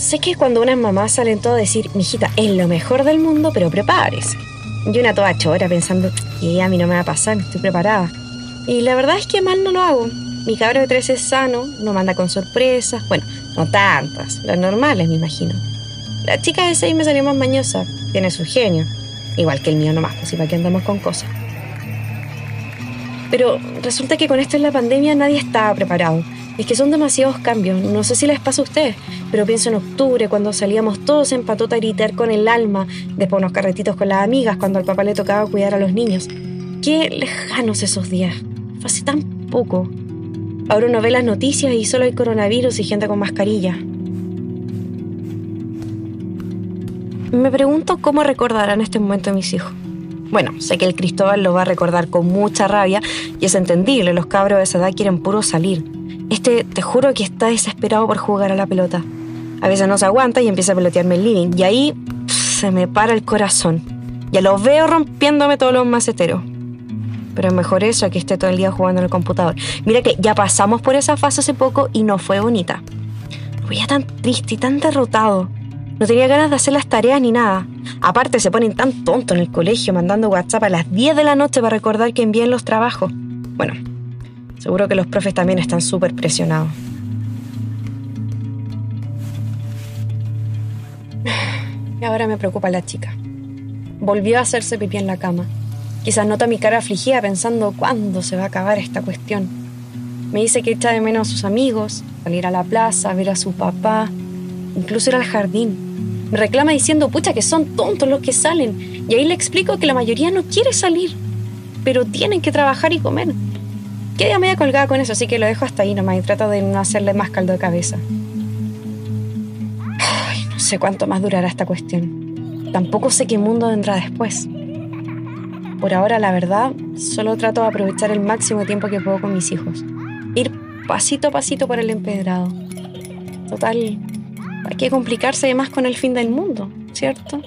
Sé que cuando unas mamás salen todo a decir, mijita, es lo mejor del mundo, pero prepárese. Y una toda chora pensando, que a mí no me va a pasar, estoy preparada. Y la verdad es que mal no lo hago. Mi cabro de tres es sano, no manda con sorpresas, bueno, no tantas, las normales me imagino. La chica de seis me salió más mañosa, tiene su genio, igual que el mío nomás, pues para qué andamos con cosas. Pero resulta que con esto en la pandemia nadie estaba preparado. Es que son demasiados cambios. No sé si les pasa a ustedes, pero pienso en octubre, cuando salíamos todos en patota a gritar con el alma, después unos carretitos con las amigas, cuando al papá le tocaba cuidar a los niños. Qué lejanos esos días. Fue hace tan poco. Ahora uno ve las noticias y solo hay coronavirus y gente con mascarilla. Me pregunto cómo recordarán este momento mis hijos. Bueno, sé que el Cristóbal lo va a recordar con mucha rabia y es entendible, los cabros de esa edad quieren puro salir. Este, te juro que está desesperado por jugar a la pelota. A veces no se aguanta y empieza a pelotearme el living y ahí se me para el corazón. Ya lo veo rompiéndome todos los maceteros. Pero mejor eso que esté todo el día jugando en el computador. Mira que ya pasamos por esa fase hace poco y no fue bonita. Fue ya tan triste y tan derrotado. No tenía ganas de hacer las tareas ni nada. Aparte se ponen tan tontos en el colegio mandando WhatsApp a las 10 de la noche para recordar que envíen los trabajos. Bueno, seguro que los profes también están súper presionados. Y ahora me preocupa la chica. Volvió a hacerse pipí en la cama. Quizás nota mi cara afligida pensando cuándo se va a acabar esta cuestión. Me dice que echa de menos a sus amigos, salir a la plaza, ver a su papá, incluso ir al jardín. Me reclama diciendo, pucha, que son tontos los que salen. Y ahí le explico que la mayoría no quiere salir, pero tienen que trabajar y comer. Queda media colgada con eso, así que lo dejo hasta ahí nomás y trato de no hacerle más caldo de cabeza. No sé cuánto más durará esta cuestión. Tampoco sé qué mundo vendrá después. Por ahora, la verdad, solo trato de aprovechar el máximo tiempo que puedo con mis hijos. Ir pasito a pasito por el empedrado. Total, hay que complicarse más con el fin del mundo, ¿cierto?